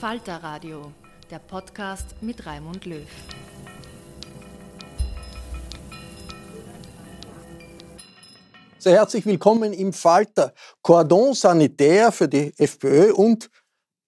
Falter Radio, der Podcast mit Raimund Löw. Sehr herzlich willkommen im Falter. Cordon sanitaire für die FPÖ und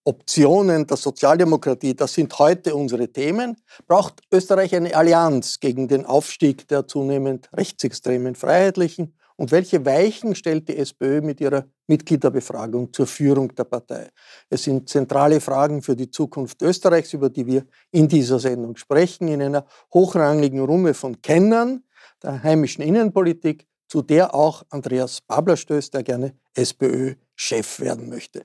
Optionen der Sozialdemokratie, das sind heute unsere Themen. Braucht Österreich eine Allianz gegen den Aufstieg der zunehmend rechtsextremen Freiheitlichen und welche Weichen stellt die SPÖ mit ihrer Mitgliederbefragung zur Führung der Partei? Es sind zentrale Fragen für die Zukunft Österreichs, über die wir in dieser Sendung sprechen, in einer hochrangigen Runde von Kennern der heimischen Innenpolitik, zu der auch Andreas Babler stößt, der gerne SPÖ-Chef werden möchte.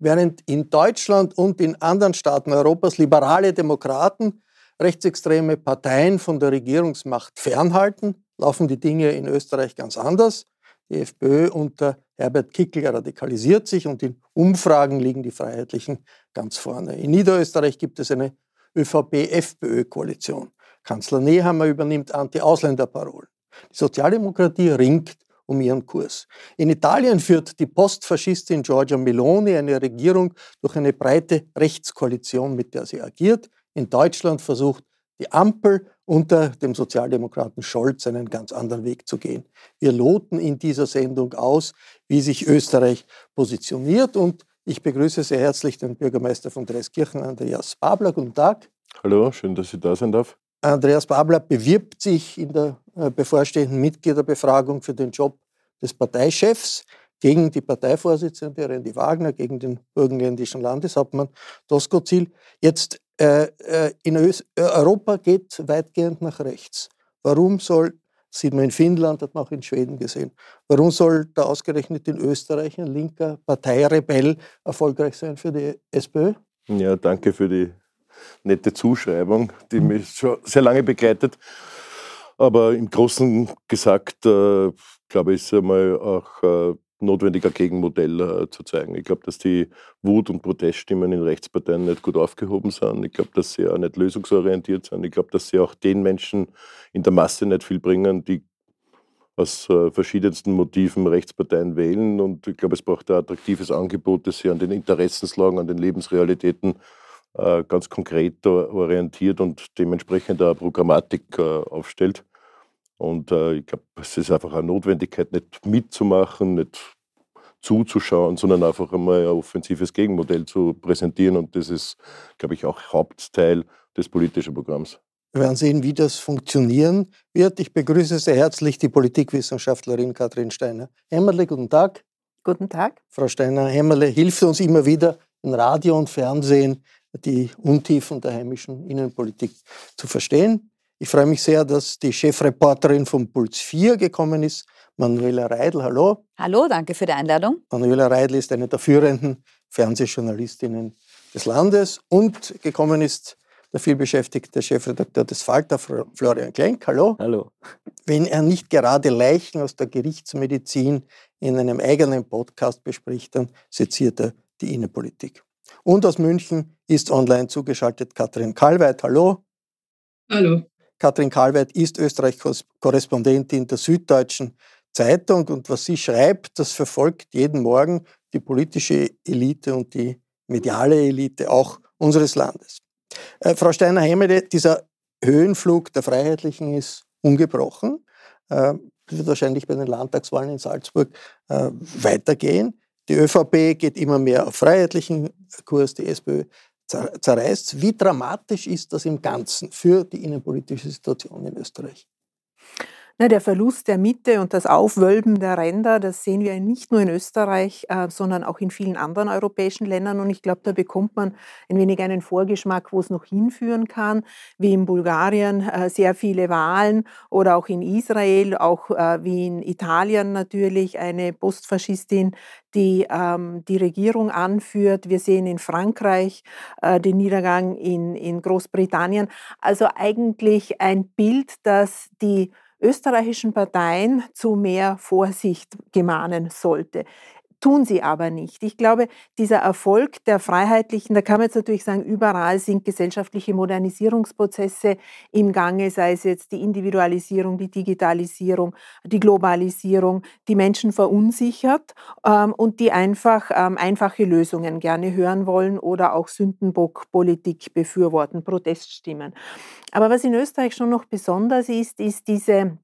Während in Deutschland und in anderen Staaten Europas liberale Demokraten rechtsextreme Parteien von der Regierungsmacht fernhalten, laufen die Dinge in Österreich ganz anders. Die FPÖ unter Herbert Kickl radikalisiert sich und in Umfragen liegen die Freiheitlichen ganz vorne. In Niederösterreich gibt es eine ÖVP-FPÖ-Koalition. Kanzler Nehammer übernimmt Anti-Ausländerparolen. Die Sozialdemokratie ringt um ihren Kurs. In Italien führt die Postfaschistin Giorgia Meloni eine Regierung durch eine breite Rechtskoalition, mit der sie agiert. In Deutschland versucht die Ampel unter dem Sozialdemokraten Scholz einen ganz anderen Weg zu gehen. Wir loten in dieser Sendung aus, wie sich Österreich positioniert und ich begrüße sehr herzlich den Bürgermeister von Dreiskirchen, Andreas Babler. Guten Tag. Hallo, schön, dass ich da sein darf. Andreas Babler bewirbt sich in der äh, bevorstehenden Mitgliederbefragung für den Job des Parteichefs gegen die Parteivorsitzende Randy Wagner, gegen den burgenländischen Landeshauptmann Doskozil. Jetzt in Ös äh, Europa geht weitgehend nach rechts. Warum soll, sieht man in Finnland, hat man auch in Schweden gesehen, warum soll da ausgerechnet in Österreich ein linker Parteirebell erfolgreich sein für die SPÖ? Ja, danke für die nette Zuschreibung, die mich schon sehr lange begleitet. Aber im Großen gesagt, äh, glaube ich, ist einmal auch äh, notwendiger Gegenmodell äh, zu zeigen. Ich glaube, dass die Wut- und Proteststimmen in Rechtsparteien nicht gut aufgehoben sind. Ich glaube, dass sie auch nicht lösungsorientiert sind. Ich glaube, dass sie auch den Menschen in der Masse nicht viel bringen, die aus äh, verschiedensten Motiven Rechtsparteien wählen. Und ich glaube, es braucht ein attraktives Angebot, das sich an den Interessenslagen, an den Lebensrealitäten äh, ganz konkret orientiert und dementsprechend eine Programmatik äh, aufstellt. Und äh, ich glaube, es ist einfach eine Notwendigkeit, nicht mitzumachen, nicht zuzuschauen, sondern einfach einmal ein offensives Gegenmodell zu präsentieren. Und das ist, glaube ich, auch Hauptteil des politischen Programms. Wir werden sehen, wie das funktionieren wird. Ich begrüße sehr herzlich die Politikwissenschaftlerin Katrin Steiner-Hämmerle. Guten Tag. Guten Tag. Frau Steiner-Hämmerle hilft uns immer wieder in Radio und Fernsehen die Untiefen der heimischen Innenpolitik zu verstehen. Ich freue mich sehr, dass die Chefreporterin von Puls 4 gekommen ist, Manuela Reidl. Hallo. Hallo, danke für die Einladung. Manuela Reidl ist eine der führenden Fernsehjournalistinnen des Landes und gekommen ist der vielbeschäftigte Chefredakteur des Falter, Florian Klenk. Hallo. Hallo. Wenn er nicht gerade Leichen aus der Gerichtsmedizin in einem eigenen Podcast bespricht, dann seziert er die Innenpolitik. Und aus München ist online zugeschaltet Katrin Kalweit. Hallo. Hallo. Katrin Kalweit ist Österreich-Korrespondentin der Süddeutschen Zeitung und was sie schreibt, das verfolgt jeden Morgen die politische Elite und die mediale Elite auch unseres Landes. Äh, Frau Steiner-Hemmede, dieser Höhenflug der Freiheitlichen ist ungebrochen. Äh, wird wahrscheinlich bei den Landtagswahlen in Salzburg äh, weitergehen. Die ÖVP geht immer mehr auf freiheitlichen Kurs, die SPÖ zerreißt. Wie dramatisch ist das im Ganzen für die innenpolitische Situation in Österreich? Na, der Verlust der Mitte und das Aufwölben der Ränder, das sehen wir nicht nur in Österreich, äh, sondern auch in vielen anderen europäischen Ländern. Und ich glaube, da bekommt man ein wenig einen Vorgeschmack, wo es noch hinführen kann, wie in Bulgarien äh, sehr viele Wahlen oder auch in Israel, auch äh, wie in Italien natürlich eine Postfaschistin, die ähm, die Regierung anführt. Wir sehen in Frankreich äh, den Niedergang in, in Großbritannien. Also eigentlich ein Bild, das die österreichischen Parteien zu mehr Vorsicht gemahnen sollte tun sie aber nicht. Ich glaube, dieser Erfolg der Freiheitlichen, da kann man jetzt natürlich sagen, überall sind gesellschaftliche Modernisierungsprozesse im Gange, sei es jetzt die Individualisierung, die Digitalisierung, die Globalisierung, die Menschen verunsichert ähm, und die einfach ähm, einfache Lösungen gerne hören wollen oder auch Sündenbockpolitik befürworten, Proteststimmen. Aber was in Österreich schon noch besonders ist, ist diese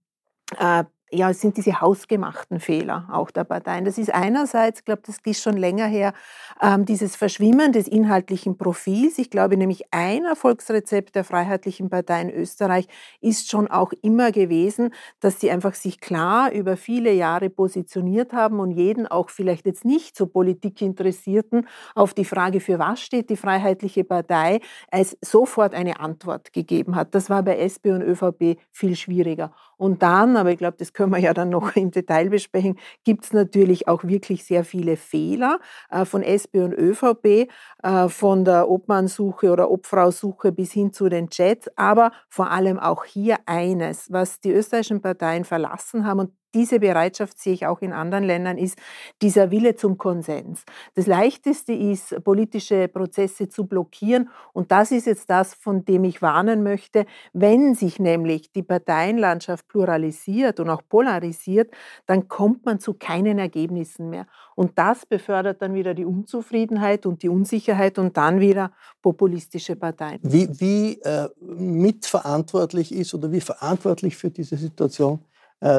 äh, ja, es sind diese hausgemachten Fehler auch der Parteien. Das ist einerseits, ich glaube, das ist schon länger her, ähm, dieses Verschwimmen des inhaltlichen Profils. Ich glaube nämlich, ein Erfolgsrezept der Freiheitlichen Partei in Österreich ist schon auch immer gewesen, dass sie einfach sich klar über viele Jahre positioniert haben und jeden auch vielleicht jetzt nicht so Politikinteressierten auf die Frage, für was steht die Freiheitliche Partei, als sofort eine Antwort gegeben hat. Das war bei SP und ÖVP viel schwieriger. Und dann, aber ich glaube, das können wir ja dann noch im Detail besprechen, gibt es natürlich auch wirklich sehr viele Fehler äh, von SP und ÖVP, äh, von der Obmannsuche oder Obfrausuche bis hin zu den Chats, aber vor allem auch hier eines, was die österreichischen Parteien verlassen haben und diese Bereitschaft sehe ich auch in anderen Ländern, ist dieser Wille zum Konsens. Das Leichteste ist, politische Prozesse zu blockieren. Und das ist jetzt das, von dem ich warnen möchte. Wenn sich nämlich die Parteienlandschaft pluralisiert und auch polarisiert, dann kommt man zu keinen Ergebnissen mehr. Und das befördert dann wieder die Unzufriedenheit und die Unsicherheit und dann wieder populistische Parteien. Wie, wie äh, mitverantwortlich ist oder wie verantwortlich für diese Situation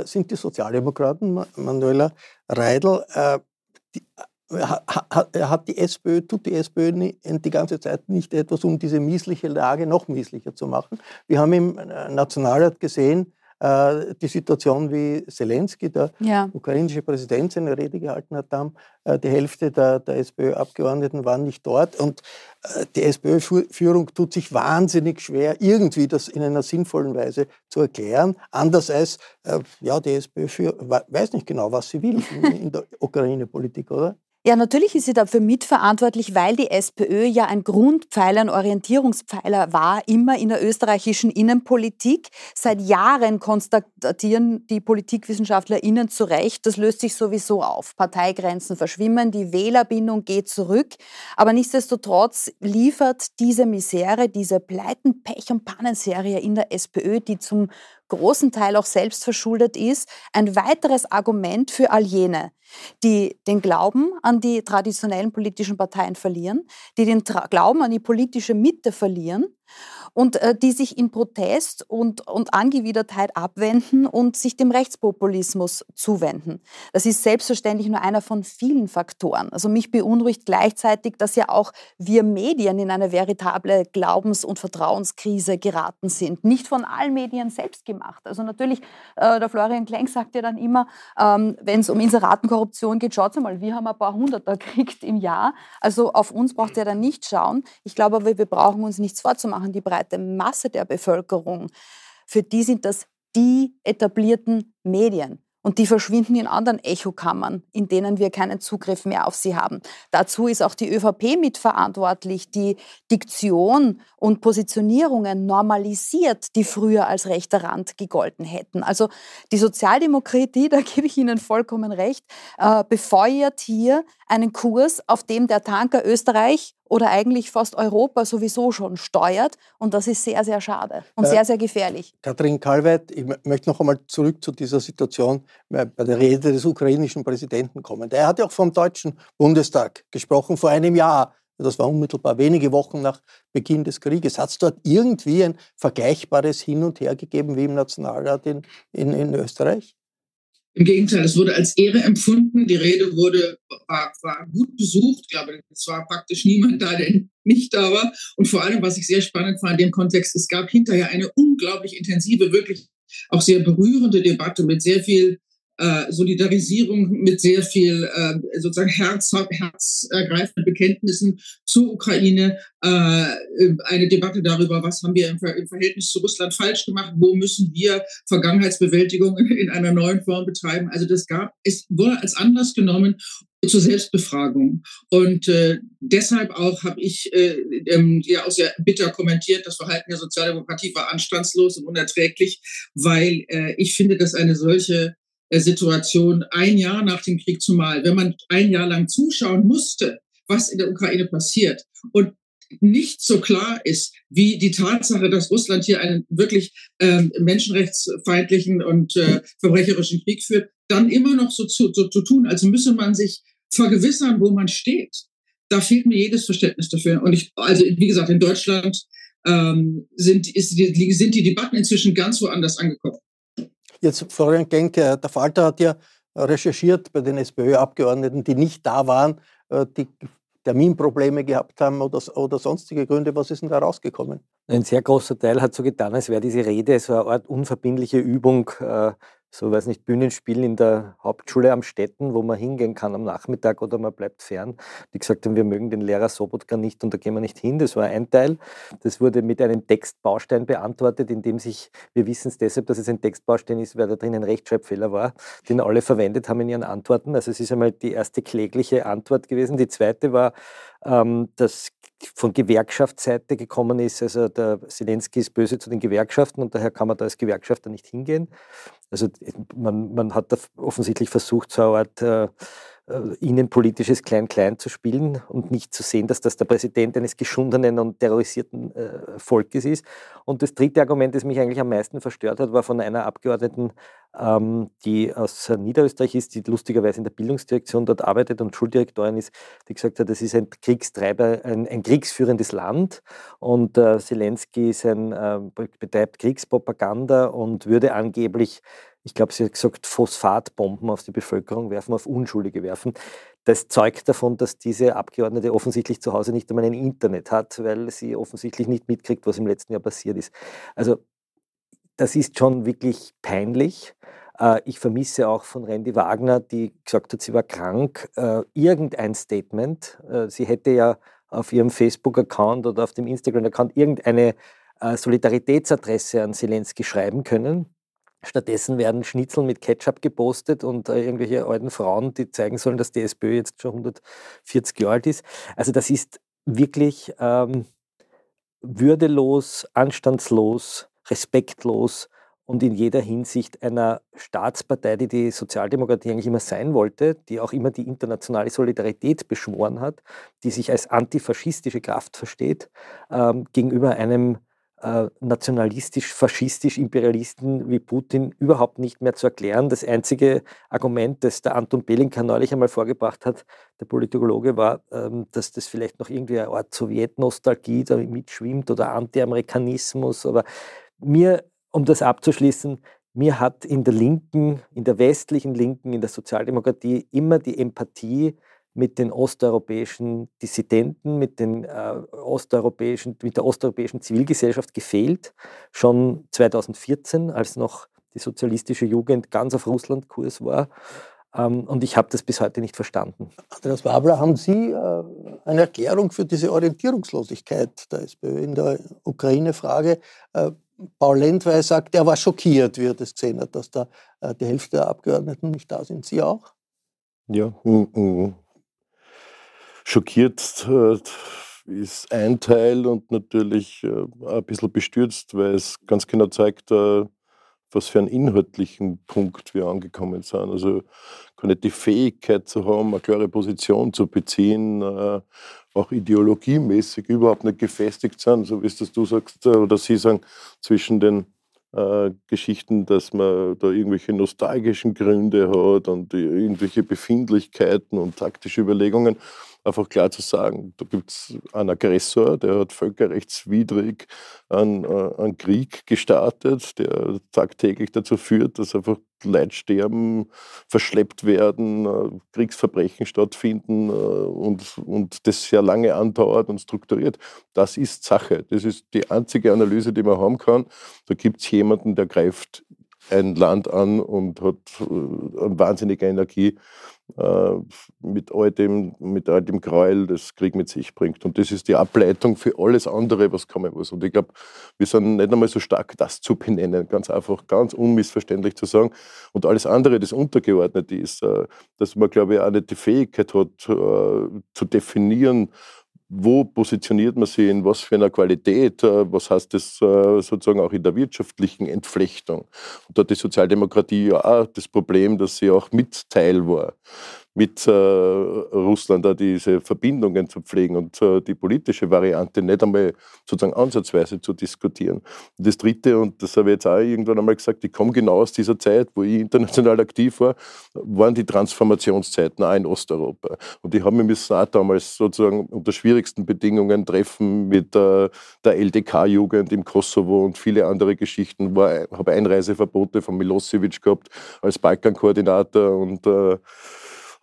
sind die Sozialdemokraten, Manuela Reidel. Äh, die, äh, hat die SPÖ, tut die SPÖ die ganze Zeit nicht etwas, um diese miesliche Lage noch mieslicher zu machen? Wir haben im Nationalrat gesehen, äh, die Situation, wie Zelensky, der ja. ukrainische Präsident, seine Rede gehalten hat, haben, äh, die Hälfte der, der SPÖ-Abgeordneten waren nicht dort. Und äh, die SPÖ-Führung tut sich wahnsinnig schwer, irgendwie das in einer sinnvollen Weise zu erklären. Anders als, ja, die SPÖ weiß nicht genau, was sie will in, in der Ukraine-Politik, oder? Ja, natürlich ist sie dafür mitverantwortlich, weil die SPÖ ja ein Grundpfeiler, ein Orientierungspfeiler war, immer in der österreichischen Innenpolitik. Seit Jahren konstatieren die PolitikwissenschaftlerInnen zu Recht, das löst sich sowieso auf. Parteigrenzen verschwimmen, die Wählerbindung geht zurück. Aber nichtsdestotrotz liefert diese Misere, diese Pleiten, Pech- und Pannenserie in der SPÖ, die zum großen Teil auch selbst verschuldet ist, ein weiteres Argument für all jene, die den Glauben an die traditionellen politischen Parteien verlieren, die den Tra Glauben an die politische Mitte verlieren und äh, die sich in Protest und, und Angewidertheit abwenden und sich dem Rechtspopulismus zuwenden. Das ist selbstverständlich nur einer von vielen Faktoren. Also mich beunruhigt gleichzeitig, dass ja auch wir Medien in eine veritable Glaubens- und Vertrauenskrise geraten sind. Nicht von allen Medien selbst gemacht. Also natürlich, äh, der Florian Klenk sagt ja dann immer, ähm, wenn es um Inseratenkorruption geht, schaut mal, wir haben ein paar Hunderter gekriegt im Jahr. Also auf uns braucht ihr dann nicht schauen. Ich glaube aber, wir brauchen uns nichts vorzumachen. Die breite Masse der Bevölkerung, für die sind das die etablierten Medien und die verschwinden in anderen Echokammern, in denen wir keinen Zugriff mehr auf sie haben. Dazu ist auch die ÖVP mitverantwortlich, die Diktion und Positionierungen normalisiert, die früher als rechter Rand gegolten hätten. Also die Sozialdemokratie, da gebe ich Ihnen vollkommen recht, äh, befeuert hier einen Kurs, auf dem der Tanker Österreich oder eigentlich fast Europa sowieso schon steuert. Und das ist sehr, sehr schade und äh, sehr, sehr gefährlich. Katrin Kalweit, ich möchte noch einmal zurück zu dieser Situation bei der Rede des ukrainischen Präsidenten kommen. Der hat ja auch vom Deutschen Bundestag gesprochen vor einem Jahr. Das war unmittelbar wenige Wochen nach Beginn des Krieges. Hat es dort irgendwie ein vergleichbares Hin und Her gegeben wie im Nationalrat in, in, in Österreich? Im Gegenteil, es wurde als Ehre empfunden. Die Rede wurde, war, war gut besucht. Ich glaube, es war praktisch niemand da, der nicht da war. Und vor allem, was ich sehr spannend fand in dem Kontext, es gab hinterher eine unglaublich intensive, wirklich auch sehr berührende Debatte mit sehr viel äh, Solidarisierung mit sehr viel äh, sozusagen Herz, herzergreifenden Bekenntnissen zur Ukraine, äh, eine Debatte darüber, was haben wir im, Ver im, Verhältnis zu Russland falsch gemacht, wo müssen wir Vergangenheitsbewältigung in einer neuen Form betreiben. Also das gab, es wurde als Anlass genommen zur Selbstbefragung. Und äh, deshalb auch habe ich äh, ähm, ja auch sehr bitter kommentiert, das Verhalten der Sozialdemokratie war anstandslos und unerträglich, weil äh, ich finde, dass eine solche Situation ein Jahr nach dem Krieg zumal, wenn man ein Jahr lang zuschauen musste, was in der Ukraine passiert und nicht so klar ist, wie die Tatsache, dass Russland hier einen wirklich ähm, menschenrechtsfeindlichen und äh, verbrecherischen Krieg führt, dann immer noch so zu, so zu tun, als müsse man sich vergewissern, wo man steht. Da fehlt mir jedes Verständnis dafür. Und ich, also wie gesagt, in Deutschland ähm, sind, ist, sind die Debatten inzwischen ganz woanders angekommen. Jetzt, Florian Genk, der Falter hat ja recherchiert bei den SPÖ-Abgeordneten, die nicht da waren, äh, die Terminprobleme gehabt haben oder, oder sonstige Gründe. Was ist denn da rausgekommen? Ein sehr großer Teil hat so getan, als wäre diese Rede so eine Art unverbindliche Übung äh, so, weiß nicht, Bühnenspiel in der Hauptschule am Städten, wo man hingehen kann am Nachmittag oder man bleibt fern. Die gesagt haben, wir mögen den Lehrer Sobotka nicht und da gehen wir nicht hin. Das war ein Teil. Das wurde mit einem Textbaustein beantwortet, in dem sich, wir wissen es deshalb, dass es ein Textbaustein ist, weil da drin ein Rechtschreibfehler war, den alle verwendet haben in ihren Antworten. Also es ist einmal die erste klägliche Antwort gewesen. Die zweite war, ähm, dass von Gewerkschaftsseite gekommen ist. Also der Zelensky ist böse zu den Gewerkschaften und daher kann man da als Gewerkschafter nicht hingehen. Also man, man hat da offensichtlich versucht, so eine Art äh, innenpolitisches Klein-Klein zu spielen und nicht zu sehen, dass das der Präsident eines geschundenen und terrorisierten äh, Volkes ist. Und das dritte Argument, das mich eigentlich am meisten verstört hat, war von einer Abgeordneten, ähm, die aus Niederösterreich ist, die lustigerweise in der Bildungsdirektion dort arbeitet und Schuldirektorin ist, die gesagt hat, das ist ein Kriegstreiber, ein, ein kriegsführendes Land und äh, Zelensky ist ein, äh, betreibt Kriegspropaganda und würde angeblich ich glaube, sie hat gesagt, Phosphatbomben auf die Bevölkerung werfen, auf Unschuldige werfen. Das zeugt davon, dass diese Abgeordnete offensichtlich zu Hause nicht einmal ein Internet hat, weil sie offensichtlich nicht mitkriegt, was im letzten Jahr passiert ist. Also das ist schon wirklich peinlich. Äh, ich vermisse auch von Randy Wagner, die gesagt hat, sie war krank, äh, irgendein Statement. Äh, sie hätte ja auf ihrem Facebook-Account oder auf dem Instagram-Account irgendeine Solidaritätsadresse an Zelensky schreiben können. Stattdessen werden Schnitzel mit Ketchup gepostet und äh, irgendwelche alten Frauen, die zeigen sollen, dass die SPÖ jetzt schon 140 Jahre alt ist. Also das ist wirklich ähm, würdelos, anstandslos, respektlos und in jeder Hinsicht einer Staatspartei, die die Sozialdemokratie eigentlich immer sein wollte, die auch immer die internationale Solidarität beschworen hat, die sich als antifaschistische Kraft versteht, ähm, gegenüber einem äh, nationalistisch, faschistisch, Imperialisten wie Putin überhaupt nicht mehr zu erklären. Das einzige Argument, das der Anton Belinka neulich einmal vorgebracht hat, der Politologe, war, ähm, dass das vielleicht noch irgendwie eine Art Sowjetnostalgie da mitschwimmt oder Anti-Amerikanismus. Aber mir, um das abzuschließen, mir hat in der Linken, in der westlichen Linken, in der Sozialdemokratie immer die Empathie mit den osteuropäischen Dissidenten, mit, den, äh, osteuropäischen, mit der osteuropäischen Zivilgesellschaft gefehlt. Schon 2014, als noch die sozialistische Jugend ganz auf Russlandkurs war. Ähm, und ich habe das bis heute nicht verstanden. Andreas Wabler, haben Sie äh, eine Erklärung für diese Orientierungslosigkeit der SPÖ in der Ukraine-Frage? Äh, Paul Lendwey sagt, er war schockiert, wie er das gesehen hat, dass da äh, die Hälfte der Abgeordneten nicht da sind. Sie auch? Ja, schockiert äh, ist ein Teil und natürlich äh, ein bisschen bestürzt, weil es ganz genau zeigt, äh, was für einen inhaltlichen Punkt wir angekommen sind. Also nicht die Fähigkeit zu haben, eine klare Position zu beziehen, auch ideologiemäßig überhaupt nicht gefestigt sind, so wie es das du sagst oder Sie sagen, zwischen den äh, Geschichten, dass man da irgendwelche nostalgischen Gründe hat und irgendwelche Befindlichkeiten und taktische Überlegungen einfach klar zu sagen, da gibt es einen Aggressor, der hat völkerrechtswidrig einen, äh, einen Krieg gestartet, der tagtäglich dazu führt, dass einfach Leute sterben, verschleppt werden, äh, Kriegsverbrechen stattfinden äh, und, und das sehr lange andauert und strukturiert. Das ist Sache. Das ist die einzige Analyse, die man haben kann. Da gibt es jemanden, der greift ein Land an und hat wahnsinnige Energie äh, mit all dem, mit all dem Gräuel, das Krieg mit sich bringt. Und das ist die Ableitung für alles andere, was kommen muss. Und ich glaube, wir sind nicht einmal so stark, das zu benennen, ganz einfach, ganz unmissverständlich zu sagen. Und alles andere, das untergeordnet ist, äh, dass man, glaube ich, auch nicht die Fähigkeit hat, äh, zu definieren, wo positioniert man sich in was für einer Qualität, äh, was heißt das äh, sozusagen auch in der wirtschaftlichen Entflechtung. Und da hat die Sozialdemokratie ja auch das Problem, dass sie auch Mitteil war mit äh, Russland da diese Verbindungen zu pflegen und äh, die politische Variante nicht einmal sozusagen ansatzweise zu diskutieren. Und das Dritte, und das habe ich jetzt auch irgendwann einmal gesagt, ich komme genau aus dieser Zeit, wo ich international aktiv war, waren die Transformationszeiten auch in Osteuropa. Und ich habe mich auch damals sozusagen unter schwierigsten Bedingungen treffen mit äh, der LDK-Jugend im Kosovo und viele andere Geschichten. Ich habe Einreiseverbote von Milosevic gehabt als Balkankoordinator und äh,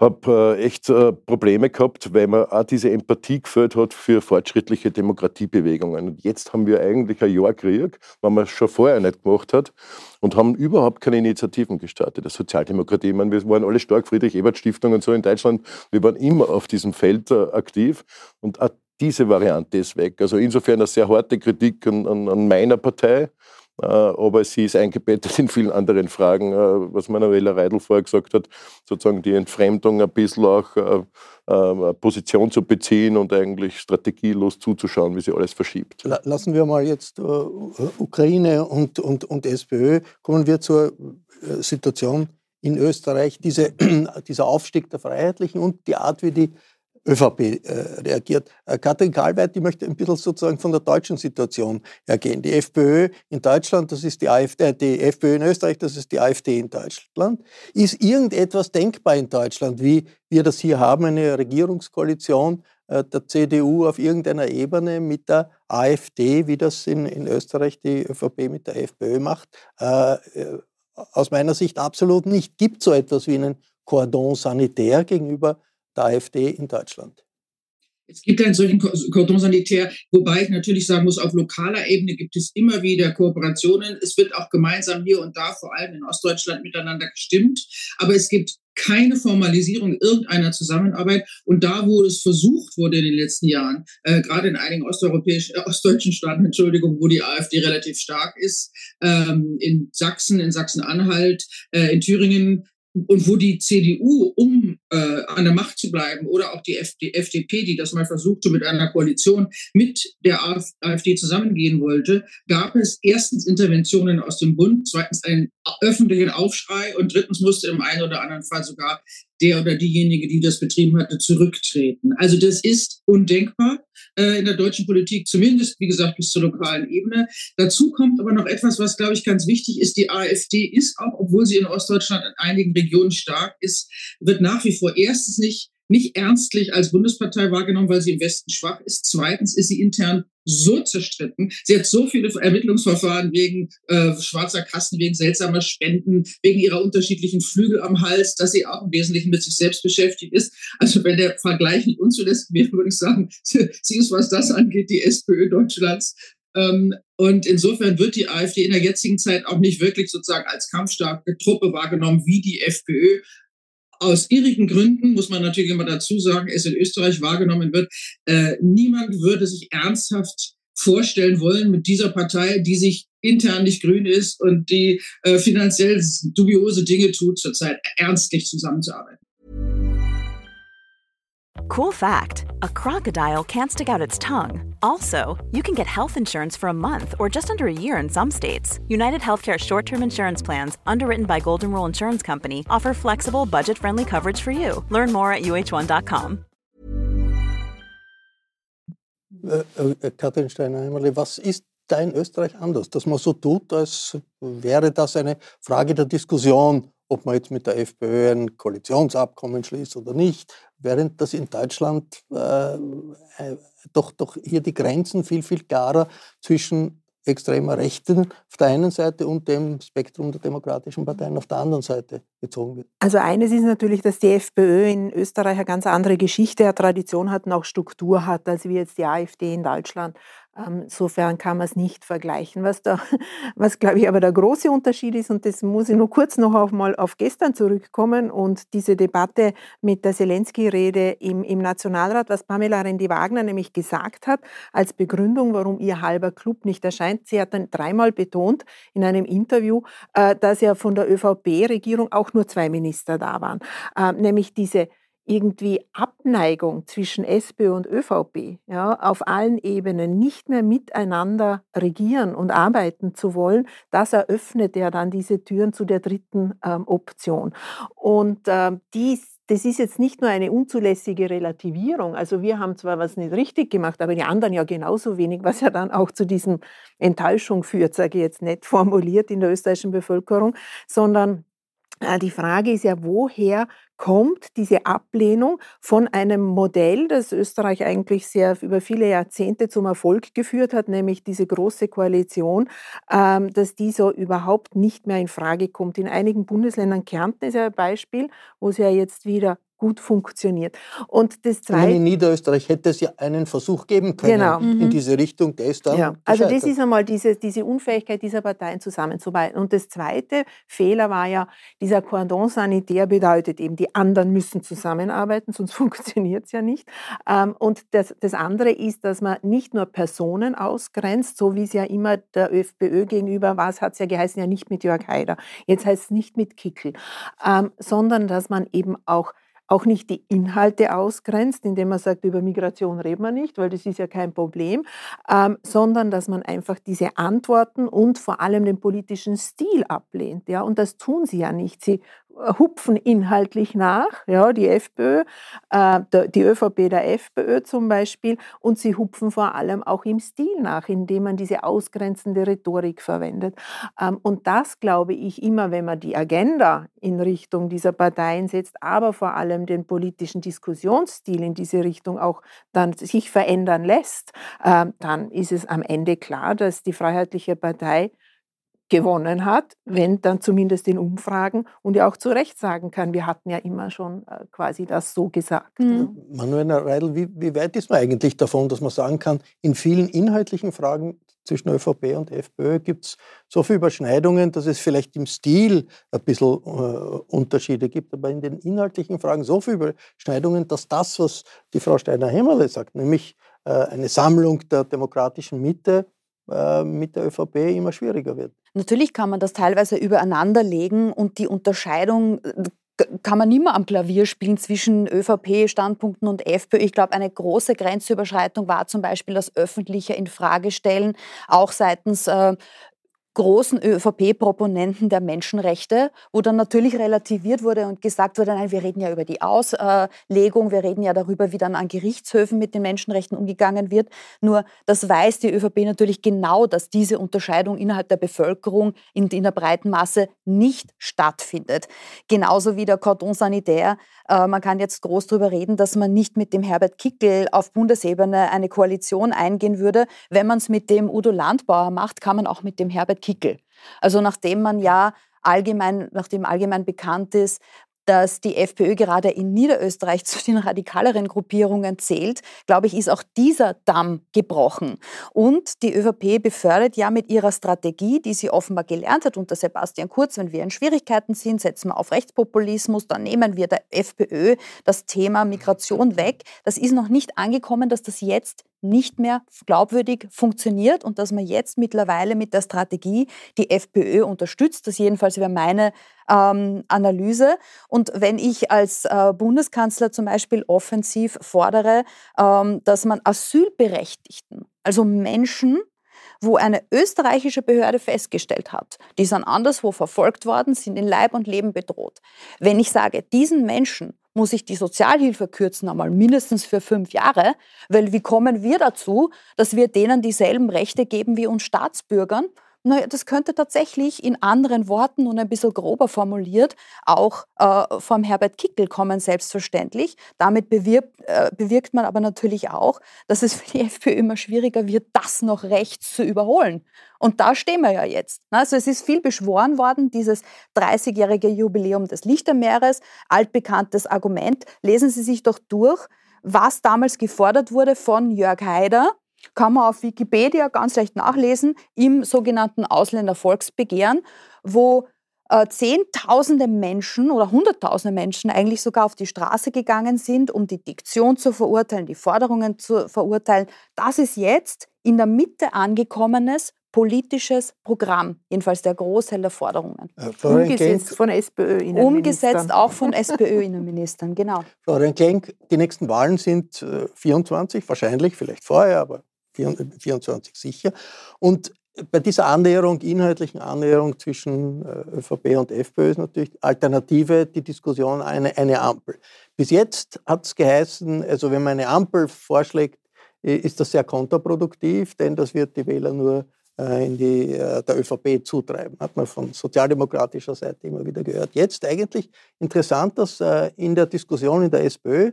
habe äh, echt äh, Probleme gehabt, weil man auch diese Empathie gefällt hat für fortschrittliche Demokratiebewegungen. Und jetzt haben wir eigentlich ein Jahr Krieg, wenn man es schon vorher nicht gemacht hat und haben überhaupt keine Initiativen gestartet. Der Sozialdemokratie, ich meine, wir waren alle stark, Friedrich-Ebert-Stiftung und so in Deutschland, wir waren immer auf diesem Feld äh, aktiv und auch diese Variante ist weg. Also insofern eine sehr harte Kritik an, an, an meiner Partei, aber sie ist eingebettet in vielen anderen Fragen, äh, was Manuela Reidel vorher gesagt hat, sozusagen die Entfremdung ein bisschen auch äh, Position zu beziehen und eigentlich strategielos zuzuschauen, wie sie alles verschiebt. Lassen wir mal jetzt Ukraine und, und, und SPÖ, kommen wir zur Situation in Österreich, diese, dieser Aufstieg der Freiheitlichen und die Art, wie die ÖVP äh, reagiert. Äh, Katrin Karlweit, die möchte ein bisschen sozusagen von der deutschen Situation ergehen. Die FPÖ in Deutschland, das ist die AfD, äh, die FPÖ in Österreich, das ist die AfD in Deutschland. Ist irgendetwas denkbar in Deutschland, wie wir das hier haben, eine Regierungskoalition äh, der CDU auf irgendeiner Ebene mit der AfD, wie das in, in Österreich die ÖVP mit der FPÖ macht? Äh, äh, aus meiner Sicht absolut nicht. Gibt so etwas wie einen Cordon sanitär gegenüber der AfD in Deutschland. Es gibt einen solchen Cordon sanitär, wobei ich natürlich sagen muss, auf lokaler Ebene gibt es immer wieder Kooperationen. Es wird auch gemeinsam hier und da, vor allem in Ostdeutschland, miteinander gestimmt. Aber es gibt keine Formalisierung irgendeiner Zusammenarbeit. Und da, wo es versucht wurde in den letzten Jahren, äh, gerade in einigen osteuropäischen, äh, ostdeutschen Staaten, Entschuldigung, wo die AfD relativ stark ist, ähm, in Sachsen, in Sachsen-Anhalt, äh, in Thüringen, und wo die CDU, um äh, an der Macht zu bleiben, oder auch die FD, FDP, die das mal versuchte mit einer Koalition mit der AfD zusammengehen wollte, gab es erstens Interventionen aus dem Bund, zweitens einen öffentlichen Aufschrei und drittens musste im einen oder anderen Fall sogar der oder diejenige, die das betrieben hatte, zurücktreten. Also das ist undenkbar äh, in der deutschen Politik, zumindest, wie gesagt, bis zur lokalen Ebene. Dazu kommt aber noch etwas, was, glaube ich, ganz wichtig ist. Die AfD ist auch, obwohl sie in Ostdeutschland in einigen Regionen stark ist, wird nach wie vor erstens nicht nicht ernstlich als Bundespartei wahrgenommen, weil sie im Westen schwach ist. Zweitens ist sie intern so zerstritten. Sie hat so viele Ermittlungsverfahren wegen äh, schwarzer Kassen, wegen seltsamer Spenden, wegen ihrer unterschiedlichen Flügel am Hals, dass sie auch im Wesentlichen mit sich selbst beschäftigt ist. Also wenn der Vergleich nicht unzulässig wäre, würde ich sagen, sie ist, was das angeht, die SPÖ Deutschlands. Ähm, und insofern wird die AfD in der jetzigen Zeit auch nicht wirklich sozusagen als kampfstarke Truppe wahrgenommen wie die FPÖ aus irrigen Gründen, muss man natürlich immer dazu sagen, es in Österreich wahrgenommen wird. Äh, niemand würde sich ernsthaft vorstellen wollen mit dieser Partei, die sich intern nicht grün ist und die äh, finanziell dubiose Dinge tut, zurzeit ernstlich zusammenzuarbeiten. Cool fact a crocodile can't stick out its tongue. Also, you can get health insurance for a month or just under a year in some states. United Healthcare short term insurance plans, underwritten by Golden Rule Insurance Company, offer flexible, budget friendly coverage for you. Learn more at uh1.com. Äh, äh, Katrin Steiner-Heimerle, was ist da in Österreich anders, dass man so tut, als wäre das eine Frage der Diskussion, ob man jetzt mit der FPÖ ein Koalitionsabkommen schließt oder nicht, während das in Deutschland äh, äh, doch, doch hier die Grenzen viel, viel klarer zwischen extremer Rechten auf der einen Seite und dem Spektrum der demokratischen Parteien auf der anderen Seite gezogen wird. Also eines ist natürlich, dass die FPÖ in Österreich eine ganz andere Geschichte, eine Tradition hat und auch Struktur hat, als wie jetzt die AfD in Deutschland. Ähm, insofern kann man es nicht vergleichen. Was, da, was glaube ich aber der große Unterschied ist, und das muss ich nur kurz noch auf, mal auf gestern zurückkommen und diese Debatte mit der Zelensky-Rede im, im Nationalrat, was Pamela Rendi-Wagner nämlich gesagt hat, als Begründung, warum ihr halber Club nicht erscheint. Sie hat dann dreimal betont in einem Interview, äh, dass ja von der ÖVP-Regierung auch nur zwei Minister da waren, äh, nämlich diese irgendwie Abneigung zwischen SPÖ und ÖVP ja, auf allen Ebenen nicht mehr miteinander regieren und arbeiten zu wollen, das eröffnet ja dann diese Türen zu der dritten ähm, Option. Und ähm, dies, das ist jetzt nicht nur eine unzulässige Relativierung. Also wir haben zwar was nicht richtig gemacht, aber die anderen ja genauso wenig, was ja dann auch zu diesem Enttäuschung führt, sage ich jetzt nicht formuliert in der österreichischen Bevölkerung, sondern die Frage ist ja, woher kommt diese Ablehnung von einem Modell, das Österreich eigentlich sehr über viele Jahrzehnte zum Erfolg geführt hat, nämlich diese große Koalition, ähm, dass die so überhaupt nicht mehr in Frage kommt. In einigen Bundesländern, Kärnten ist ja ein Beispiel, wo es ja jetzt wieder gut funktioniert. Und das Zweite, in Niederösterreich hätte es ja einen Versuch geben können genau. in mhm. diese Richtung, der ist dann ja. Also das ist einmal diese, diese Unfähigkeit dieser Parteien zusammenzuarbeiten. Und das zweite Fehler war ja, dieser Cordon sanitär bedeutet eben, die anderen müssen zusammenarbeiten, sonst funktioniert es ja nicht. Ähm, und das, das andere ist, dass man nicht nur Personen ausgrenzt, so wie es ja immer der ÖFPÖ gegenüber war, es hat es ja geheißen, ja nicht mit Jörg Haider, jetzt heißt es nicht mit Kickel, ähm, sondern dass man eben auch auch nicht die Inhalte ausgrenzt, indem man sagt, über Migration reden wir nicht, weil das ist ja kein Problem, ähm, sondern dass man einfach diese Antworten und vor allem den politischen Stil ablehnt. Ja? Und das tun sie ja nicht. Sie hupfen inhaltlich nach, ja, die FPÖ, äh, die ÖVP der FPÖ zum Beispiel, und sie hupfen vor allem auch im Stil nach, indem man diese ausgrenzende Rhetorik verwendet. Ähm, und das glaube ich immer, wenn man die Agenda in Richtung dieser Parteien setzt, aber vor allem den politischen Diskussionsstil in diese Richtung auch dann sich verändern lässt, äh, dann ist es am Ende klar, dass die Freiheitliche Partei gewonnen hat, wenn dann zumindest in Umfragen und ja auch zu Recht sagen kann, wir hatten ja immer schon äh, quasi das so gesagt. Mhm. Manuela Reidel, wie, wie, weit ist man eigentlich davon, dass man sagen kann, in vielen inhaltlichen Fragen zwischen ÖVP und FPÖ gibt es so viele Überschneidungen, dass es vielleicht im Stil ein bisschen äh, Unterschiede gibt, aber in den inhaltlichen Fragen so viele Überschneidungen, dass das, was die Frau Steiner-Hämmerle sagt, nämlich äh, eine Sammlung der demokratischen Mitte, äh, mit der ÖVP immer schwieriger wird. Natürlich kann man das teilweise übereinander legen und die Unterscheidung äh, kann man nicht mehr am Klavier spielen zwischen ÖVP-Standpunkten und FPÖ. Ich glaube, eine große Grenzüberschreitung war zum Beispiel das öffentliche Infragestellen, auch seitens äh, großen ÖVP-Proponenten der Menschenrechte, wo dann natürlich relativiert wurde und gesagt wurde, nein, wir reden ja über die Auslegung, wir reden ja darüber, wie dann an Gerichtshöfen mit den Menschenrechten umgegangen wird. Nur das weiß die ÖVP natürlich genau, dass diese Unterscheidung innerhalb der Bevölkerung in, in der breiten Masse nicht stattfindet. Genauso wie der Cordon Sanitaire. Äh, man kann jetzt groß darüber reden, dass man nicht mit dem Herbert Kickel auf Bundesebene eine Koalition eingehen würde. Wenn man es mit dem Udo Landbauer macht, kann man auch mit dem Herbert Kickel. Also nachdem man ja allgemein, nachdem allgemein bekannt ist, dass die FPÖ gerade in Niederösterreich zu den radikaleren Gruppierungen zählt, glaube ich, ist auch dieser Damm gebrochen. Und die ÖVP befördert ja mit ihrer Strategie, die sie offenbar gelernt hat unter Sebastian Kurz, wenn wir in Schwierigkeiten sind, setzen wir auf Rechtspopulismus, dann nehmen wir der FPÖ das Thema Migration weg. Das ist noch nicht angekommen, dass das jetzt nicht mehr glaubwürdig funktioniert und dass man jetzt mittlerweile mit der Strategie die FPÖ unterstützt. Das jedenfalls wäre meine ähm, Analyse. Und wenn ich als äh, Bundeskanzler zum Beispiel offensiv fordere, ähm, dass man Asylberechtigten, also Menschen, wo eine österreichische Behörde festgestellt hat, die sind anderswo verfolgt worden, sind in Leib und Leben bedroht. Wenn ich sage, diesen Menschen muss ich die Sozialhilfe kürzen, einmal mindestens für fünf Jahre, weil wie kommen wir dazu, dass wir denen dieselben Rechte geben wie uns Staatsbürgern? Naja, das könnte tatsächlich in anderen Worten und ein bisschen grober formuliert auch äh, vom Herbert Kickel kommen, selbstverständlich. Damit bewirbt, äh, bewirkt man aber natürlich auch, dass es für die FPÖ immer schwieriger wird, das noch rechts zu überholen. Und da stehen wir ja jetzt. Ne? Also es ist viel beschworen worden, dieses 30-jährige Jubiläum des Lichtermeeres, altbekanntes Argument. Lesen Sie sich doch durch, was damals gefordert wurde von Jörg Haider, kann man auf Wikipedia ganz leicht nachlesen, im sogenannten Ausländervolksbegehren, wo äh, Zehntausende Menschen oder Hunderttausende Menschen eigentlich sogar auf die Straße gegangen sind, um die Diktion zu verurteilen, die Forderungen zu verurteilen. Das ist jetzt in der Mitte angekommenes politisches Programm, jedenfalls der Großteil der Forderungen. Äh, Umgesetzt von SPÖ-Innenministern. Umgesetzt auch von SPÖ-Innenministern, genau. Florian Klenk, die nächsten Wahlen sind äh, 24, wahrscheinlich, vielleicht vorher, aber 24 sicher. Und bei dieser Annäherung, inhaltlichen Annäherung zwischen äh, ÖVP und FPÖ ist natürlich Alternative die Diskussion eine, eine Ampel. Bis jetzt hat es geheißen, also wenn man eine Ampel vorschlägt, ist das sehr kontraproduktiv, denn das wird die Wähler nur äh, in die, äh, der ÖVP zutreiben. Hat man von sozialdemokratischer Seite immer wieder gehört. Jetzt eigentlich interessant, dass in der Diskussion in der SPÖ äh,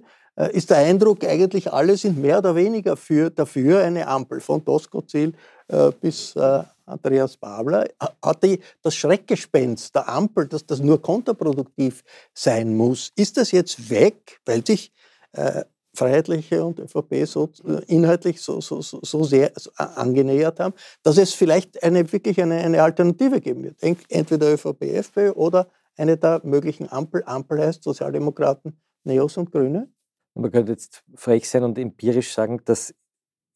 ist der Eindruck, eigentlich alle sind mehr oder weniger für, dafür eine Ampel, von Doskozil äh, bis äh, Andreas Babler. Hat die, das Schreckgespenst der Ampel, dass das nur kontraproduktiv sein muss, ist das jetzt weg, weil sich äh, Freiheitliche und ÖVP so äh, inhaltlich so, so, so, so sehr angenähert haben, dass es vielleicht eine, wirklich eine, eine Alternative geben wird. Entweder ÖVP, FPÖ oder eine der möglichen Ampel. Ampel heißt Sozialdemokraten, Neos und Grüne. Man könnte jetzt frech sein und empirisch sagen, dass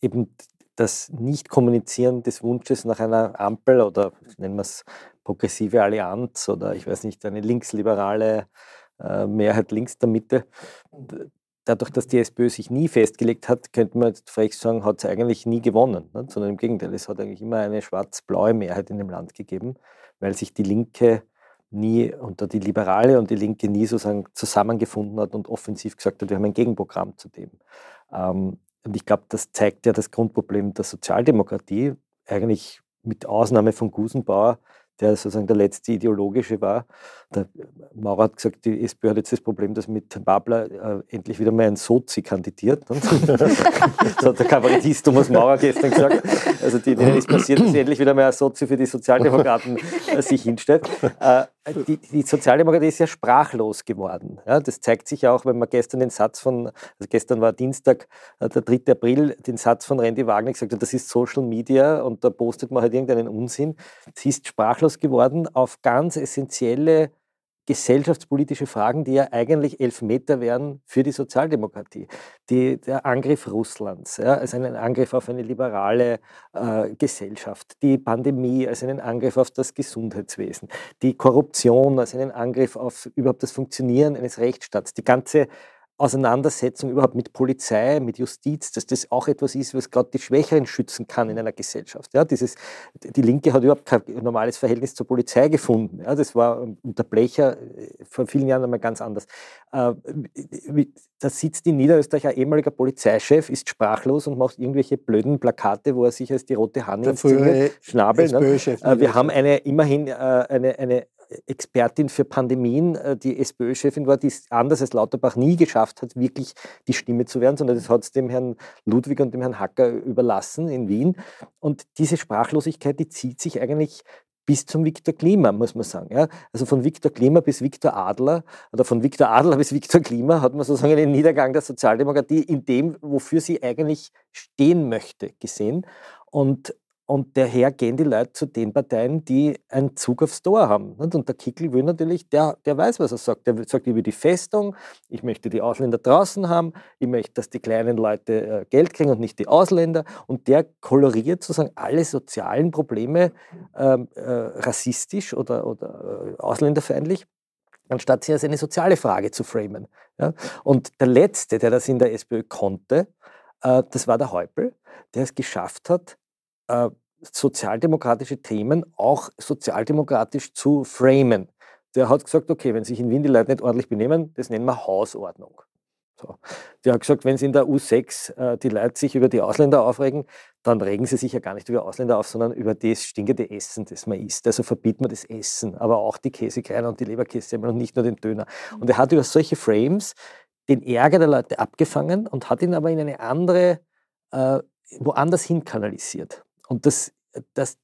eben das Nicht-Kommunizieren des Wunsches nach einer Ampel oder nennen wir es progressive Allianz oder ich weiß nicht, eine linksliberale äh, Mehrheit links der Mitte, dadurch, dass die SPÖ sich nie festgelegt hat, könnte man jetzt frech sagen, hat sie eigentlich nie gewonnen, ne? sondern im Gegenteil, es hat eigentlich immer eine schwarz-blaue Mehrheit in dem Land gegeben, weil sich die Linke nie unter die Liberale und die Linke nie sozusagen zusammengefunden hat und offensiv gesagt hat, wir haben ein Gegenprogramm zu dem. Ähm, und ich glaube, das zeigt ja das Grundproblem der Sozialdemokratie, eigentlich mit Ausnahme von Gusenbauer, der sozusagen der letzte ideologische war. Der Maurer hat gesagt, die SPÖ hat jetzt das Problem, dass mit Babler äh, endlich wieder mal ein Sozi kandidiert. das hat der Kabarettist Thomas Maurer gestern gesagt. Also die, denen ist passiert, dass endlich wieder mal ein Sozi für die Sozialdemokraten äh, sich hinstellt. Äh, die, die, Sozialdemokratie ist ja sprachlos geworden. Ja, das zeigt sich auch, wenn man gestern den Satz von, also gestern war Dienstag, äh, der 3. April, den Satz von Randy Wagner gesagt hat, das ist Social Media und da postet man halt irgendeinen Unsinn. Sie ist sprachlos geworden auf ganz essentielle gesellschaftspolitische Fragen, die ja eigentlich Elfmeter wären für die Sozialdemokratie. Die, der Angriff Russlands ja, als einen Angriff auf eine liberale äh, Gesellschaft, die Pandemie als einen Angriff auf das Gesundheitswesen, die Korruption als einen Angriff auf überhaupt das Funktionieren eines Rechtsstaats, die ganze Auseinandersetzung überhaupt mit Polizei, mit Justiz, dass das auch etwas ist, was gerade die Schwächeren schützen kann in einer Gesellschaft. Ja, dieses, die Linke hat überhaupt kein normales Verhältnis zur Polizei gefunden. Ja, das war unter Blecher äh, vor vielen Jahren einmal ganz anders. Äh, da sitzt in Niederösterreich ein ehemaliger Polizeichef, ist sprachlos und macht irgendwelche blöden Plakate, wo er sich als die rote Hand schnabelt. Ne? Äh, wir haben eine immerhin eine, eine Expertin für Pandemien, äh, die SPÖ-Chefin war, die es anders als Lauterbach nie geschafft hat, wirklich die Stimme zu werden, sondern das hat es dem Herrn Ludwig und dem Herrn Hacker überlassen in Wien. Und diese Sprachlosigkeit, die zieht sich eigentlich bis zum Viktor Klima, muss man sagen. Ja? Also von Viktor Klima bis Viktor Adler oder von Viktor Adler bis Viktor Klima hat man sozusagen den Niedergang der Sozialdemokratie in dem, wofür sie eigentlich stehen möchte, gesehen. Und und daher gehen die Leute zu den Parteien, die einen Zug aufs Tor haben. Und der Kickel will natürlich, der, der weiß, was er sagt. Der sagt über die Festung, ich möchte die Ausländer draußen haben, ich möchte, dass die kleinen Leute äh, Geld kriegen und nicht die Ausländer. Und der koloriert sozusagen alle sozialen Probleme ähm, äh, rassistisch oder, oder äh, ausländerfeindlich anstatt sie als eine soziale Frage zu framen. Ja? Und der Letzte, der das in der SPÖ konnte, äh, das war der Häupl, der es geschafft hat, äh, sozialdemokratische Themen auch sozialdemokratisch zu framen. Der hat gesagt, okay, wenn sich in Wien die Leute nicht ordentlich benehmen, das nennen wir Hausordnung. So. Der hat gesagt, wenn es in der U6 äh, die Leute sich über die Ausländer aufregen, dann regen sie sich ja gar nicht über Ausländer auf, sondern über das stinkende Essen, das man isst. Also verbietet man das Essen, aber auch die Käsekreiner und die Leberkäse und nicht nur den Döner. Und er hat über solche Frames den Ärger der Leute abgefangen und hat ihn aber in eine andere, äh, woanders hin kanalisiert. Und das, das,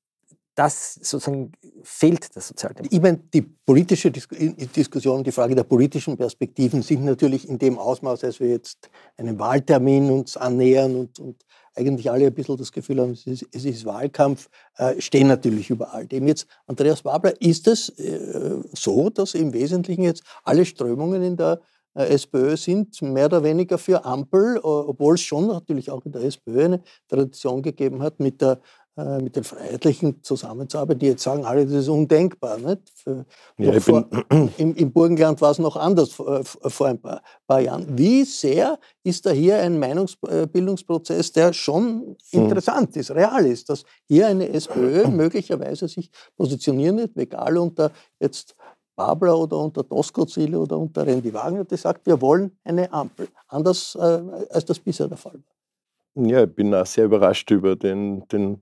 das sozusagen fehlt der Sozialdemokratie. Ich meine, die politische Diskussion, die Frage der politischen Perspektiven sind natürlich in dem Ausmaß, als wir jetzt einen Wahltermin uns annähern und, und eigentlich alle ein bisschen das Gefühl haben, es ist, es ist Wahlkampf, äh, stehen natürlich über all dem. Jetzt, Andreas Babler, ist es äh, so, dass im Wesentlichen jetzt alle Strömungen in der SPÖ sind mehr oder weniger für Ampel, obwohl es schon natürlich auch in der SPÖ eine Tradition gegeben hat, mit der äh, mit den Freiheitlichen zusammenzuarbeiten, die jetzt sagen, alle, das ist undenkbar. Nicht? Für, ja, vor, im, im, Burgenland war es noch anders vor, vor ein paar, paar, Jahren. Wie sehr ist da hier ein Meinungsbildungsprozess, der schon hm. interessant ist, real ist, dass hier eine SPÖ möglicherweise sich positionieren wird, egal unter jetzt Babler oder unter Doskozil oder unter Randy Wagner, die sagt, wir wollen eine Ampel, anders äh, als das bisher der Fall war. Ja, ich bin auch sehr überrascht über den, den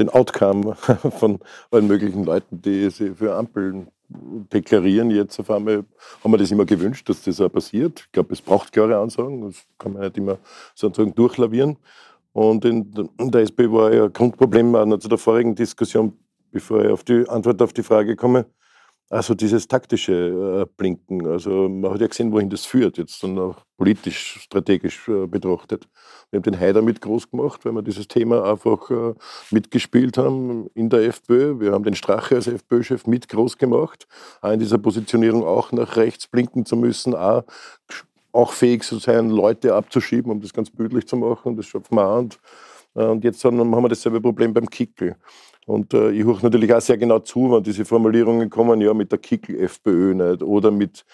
den Outcome von allen möglichen Leuten, die sich für Ampeln deklarieren. Jetzt auf einmal haben wir das immer gewünscht, dass das auch passiert. Ich glaube, es braucht klare Ansagen, das kann man nicht immer sozusagen durchlavieren. Und in der SP war ja ein Grundproblem auch noch zu der vorigen Diskussion, bevor ich auf die Antwort auf die Frage komme, also dieses taktische äh, Blinken. Also man hat ja gesehen, wohin das führt, jetzt dann auch politisch, strategisch äh, betrachtet. Wir haben den Haider mit groß gemacht, weil wir dieses Thema einfach äh, mitgespielt haben in der FPÖ. Wir haben den Strache als FPÖ-Chef mit groß gemacht. Auch in dieser Positionierung auch nach rechts blinken zu müssen, auch, auch fähig zu sein, Leute abzuschieben, um das ganz bildlich zu machen. Das wir auch. Und, und jetzt haben wir dasselbe Problem beim Kickel. Und äh, ich höre natürlich auch sehr genau zu, wenn diese Formulierungen kommen, ja, mit der Kickel-FPÖ nicht oder mit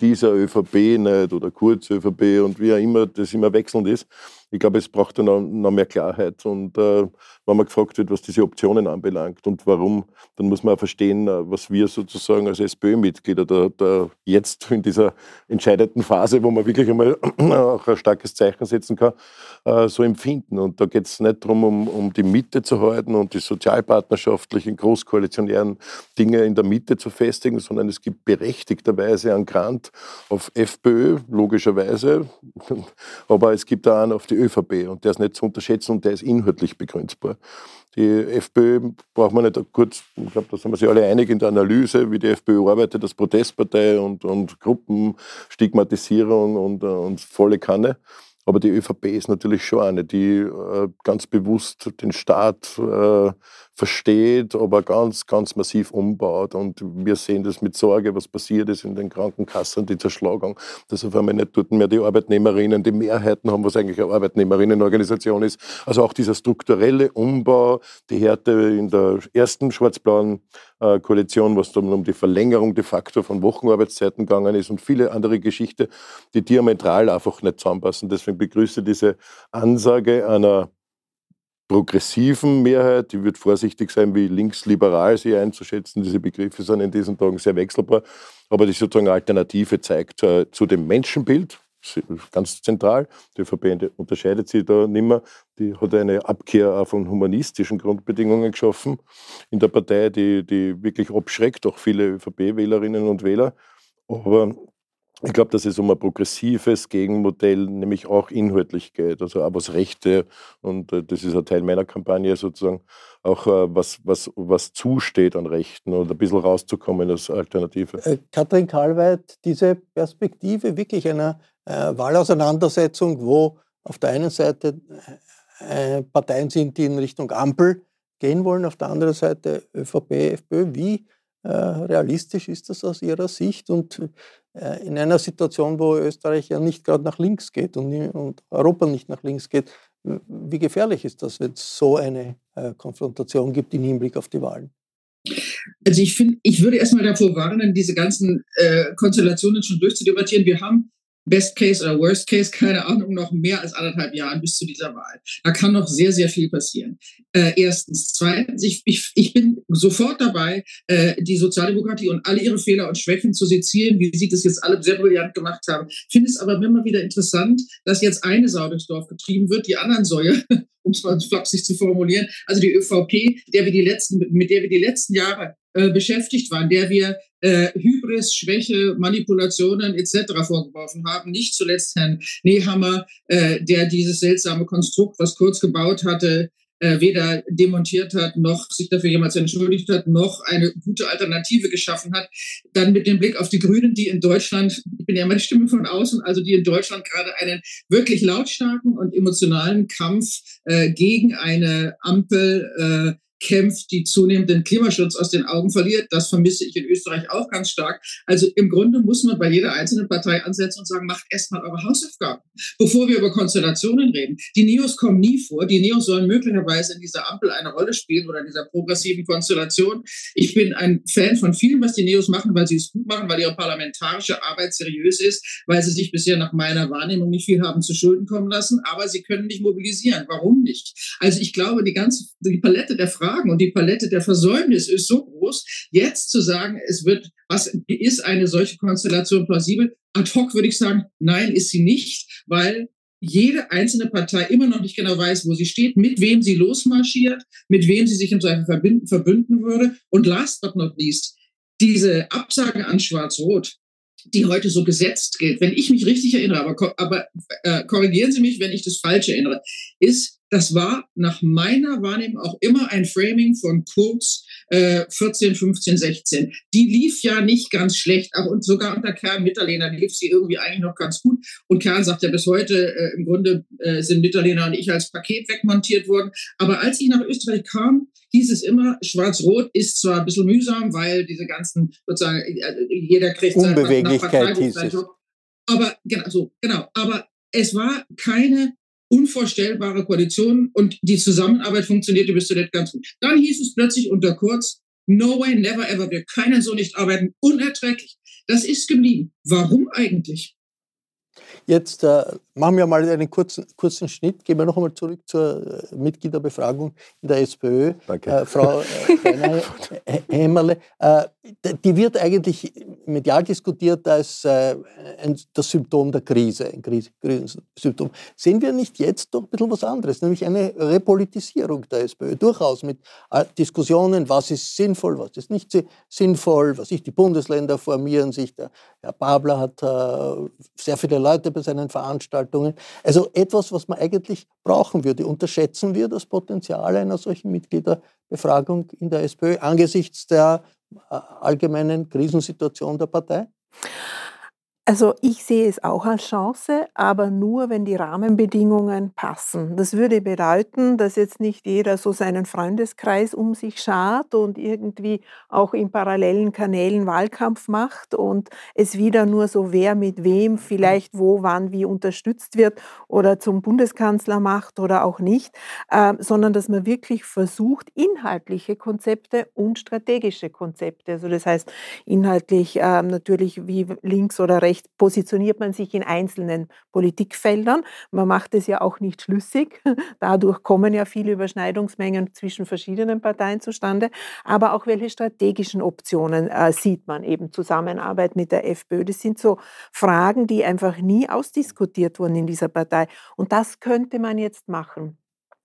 dieser ÖVP nicht oder Kurz-ÖVP und wie auch immer das immer wechselnd ist. Ich glaube, es braucht noch, noch mehr Klarheit. Und äh, wenn man gefragt wird, was diese Optionen anbelangt und warum, dann muss man auch verstehen, äh, was wir sozusagen als SPÖ-Mitglieder da, da, jetzt in dieser entscheidenden Phase, wo man wirklich einmal auch ein starkes Zeichen setzen kann, äh, so empfinden. Und da geht es nicht darum, um, um die Mitte zu halten und die sozialpartnerschaftlichen, großkoalitionären Dinge in der Mitte zu festigen, sondern es gibt berechtigterweise einen Grant auf FPÖ, logischerweise, aber es gibt auch einen auf die ÖVP und der ist nicht zu unterschätzen und der ist inhaltlich begründbar. Die FPÖ braucht man nicht kurz, ich glaube, da sind wir sich alle einig in der Analyse, wie die FPÖ arbeitet als Protestpartei und, und Gruppenstigmatisierung und, und volle Kanne. Aber die ÖVP ist natürlich schon eine, die äh, ganz bewusst den Staat äh, versteht, aber ganz, ganz massiv umbaut. Und wir sehen das mit Sorge, was passiert ist in den Krankenkassen, die Zerschlagung, dass auf einmal nicht dort mehr die Arbeitnehmerinnen die Mehrheiten haben, was eigentlich eine Arbeitnehmerinnenorganisation ist. Also auch dieser strukturelle Umbau, die Härte in der ersten schwarz-blauen äh, Koalition, was dann um die Verlängerung de facto von Wochenarbeitszeiten gegangen ist und viele andere Geschichten, die diametral einfach nicht zusammenpassen. Deswegen begrüße diese Ansage einer progressiven Mehrheit, die wird vorsichtig sein, wie linksliberal sie einzuschätzen. Diese Begriffe sind in diesen Tagen sehr wechselbar. Aber die sozusagen Alternative zeigt äh, zu dem Menschenbild, ganz zentral. Die ÖVP unterscheidet sich da nicht mehr. Die hat eine Abkehr von humanistischen Grundbedingungen geschaffen in der Partei, die, die wirklich abschreckt, auch viele ÖVP-Wählerinnen und Wähler. Aber ich glaube, dass es um ein progressives Gegenmodell nämlich auch inhaltlich geht, also auch was Rechte, und äh, das ist ein Teil meiner Kampagne sozusagen, auch äh, was, was, was zusteht an Rechten und ein bisschen rauszukommen als Alternative. Äh, Katrin Karlweit, diese Perspektive wirklich einer äh, Wahlauseinandersetzung, wo auf der einen Seite äh, Parteien sind, die in Richtung Ampel gehen wollen, auf der anderen Seite ÖVP, FPÖ, wie äh, realistisch ist das aus Ihrer Sicht? Und in einer Situation, wo Österreich ja nicht gerade nach links geht und, und Europa nicht nach links geht, wie gefährlich ist das, wenn es so eine äh, Konfrontation gibt im Hinblick auf die Wahlen? Also ich finde, ich würde erstmal davor warnen, diese ganzen äh, Konstellationen schon durchzudebattieren. Wir haben Best Case oder Worst Case, keine Ahnung, noch mehr als anderthalb Jahren bis zu dieser Wahl. Da kann noch sehr, sehr viel passieren. Äh, erstens. Zweitens, ich, ich, ich bin sofort dabei, äh, die Sozialdemokratie und alle ihre Fehler und Schwächen zu sezieren, wie sie das jetzt alle sehr brillant gemacht haben. Finde es aber immer wieder interessant, dass jetzt eine Sau durchs Dorf getrieben wird, die anderen Säue, um es mal flapsig zu formulieren, also die ÖVP, der wir die letzten, mit der wir die letzten Jahre äh, beschäftigt waren, der wir äh, Hybris, Schwäche, Manipulationen etc. vorgeworfen haben. Nicht zuletzt Herrn Nehammer, äh, der dieses seltsame Konstrukt, was Kurz gebaut hatte, äh, weder demontiert hat, noch sich dafür jemals entschuldigt hat, noch eine gute Alternative geschaffen hat. Dann mit dem Blick auf die Grünen, die in Deutschland, ich bin ja immer die Stimme von außen, also die in Deutschland gerade einen wirklich lautstarken und emotionalen Kampf äh, gegen eine Ampel äh, kämpft, die zunehmend den Klimaschutz aus den Augen verliert. Das vermisse ich in Österreich auch ganz stark. Also im Grunde muss man bei jeder einzelnen Partei ansetzen und sagen, macht erstmal eure Hausaufgaben, bevor wir über Konstellationen reden. Die Neos kommen nie vor. Die Neos sollen möglicherweise in dieser Ampel eine Rolle spielen oder in dieser progressiven Konstellation. Ich bin ein Fan von vielem, was die Neos machen, weil sie es gut machen, weil ihre parlamentarische Arbeit seriös ist, weil sie sich bisher nach meiner Wahrnehmung nicht viel haben zu Schulden kommen lassen, aber sie können nicht mobilisieren. Warum nicht? Also ich glaube, die ganze die Palette der Fragen Fragen und die Palette der Versäumnis ist so groß, jetzt zu sagen, es wird, was ist eine solche Konstellation plausibel? Ad hoc würde ich sagen, nein, ist sie nicht, weil jede einzelne Partei immer noch nicht genau weiß, wo sie steht, mit wem sie losmarschiert, mit wem sie sich im Zweifel verbünden, verbünden würde. Und last but not least, diese Absage an Schwarz-Rot, die heute so gesetzt gilt, wenn ich mich richtig erinnere, aber, aber äh, korrigieren Sie mich, wenn ich das falsch erinnere, ist, das war nach meiner Wahrnehmung auch immer ein Framing von Kurz äh, 14, 15, 16. Die lief ja nicht ganz schlecht, aber und sogar unter Kern Mitterlehner lief sie irgendwie eigentlich noch ganz gut. Und Kern sagt ja bis heute, äh, im Grunde äh, sind Mitterlehner und ich als Paket wegmontiert worden. Aber als ich nach Österreich kam, hieß es immer, Schwarz-Rot ist zwar ein bisschen mühsam, weil diese ganzen, sozusagen, äh, jeder kriegt Unbeweglichkeit hieß es. Aber genau, so, genau. Aber es war keine unvorstellbare Koalition und die Zusammenarbeit funktionierte bis zuletzt ganz gut. Dann hieß es plötzlich unter Kurz, no way, never ever, wir können so nicht arbeiten, unerträglich. Das ist geblieben. Warum eigentlich? Jetzt äh, machen wir mal einen kurzen, kurzen Schnitt. Gehen wir noch einmal zurück zur äh, Mitgliederbefragung in der SPÖ. Danke. Äh, Frau äh, Hämmerle, äh, die wird eigentlich medial diskutiert als äh, ein, das Symptom der Krise, ein Krisensymptom. Sehen wir nicht jetzt doch ein bisschen was anderes, nämlich eine Repolitisierung der SPÖ, durchaus mit Diskussionen, was ist sinnvoll, was ist nicht sinnvoll, was ist, die Bundesländer formieren sich. Der Herr Babler hat sehr viele Leute bei seinen Veranstaltungen. Also etwas, was man eigentlich brauchen würde. Unterschätzen wir das Potenzial einer solchen Mitgliederbefragung in der SPÖ angesichts der äh, allgemeinen Krisensituation der Partei? Also ich sehe es auch als Chance, aber nur, wenn die Rahmenbedingungen passen. Das würde bedeuten, dass jetzt nicht jeder so seinen Freundeskreis um sich schart und irgendwie auch in parallelen Kanälen Wahlkampf macht und es wieder nur so wer mit wem vielleicht wo, wann, wie unterstützt wird oder zum Bundeskanzler macht oder auch nicht, äh, sondern dass man wirklich versucht, inhaltliche Konzepte und strategische Konzepte, also das heißt inhaltlich äh, natürlich wie links oder rechts, Recht positioniert man sich in einzelnen Politikfeldern. Man macht es ja auch nicht schlüssig. Dadurch kommen ja viele Überschneidungsmengen zwischen verschiedenen Parteien zustande. Aber auch welche strategischen Optionen äh, sieht man eben Zusammenarbeit mit der FPÖ? Das sind so Fragen, die einfach nie ausdiskutiert wurden in dieser Partei. Und das könnte man jetzt machen.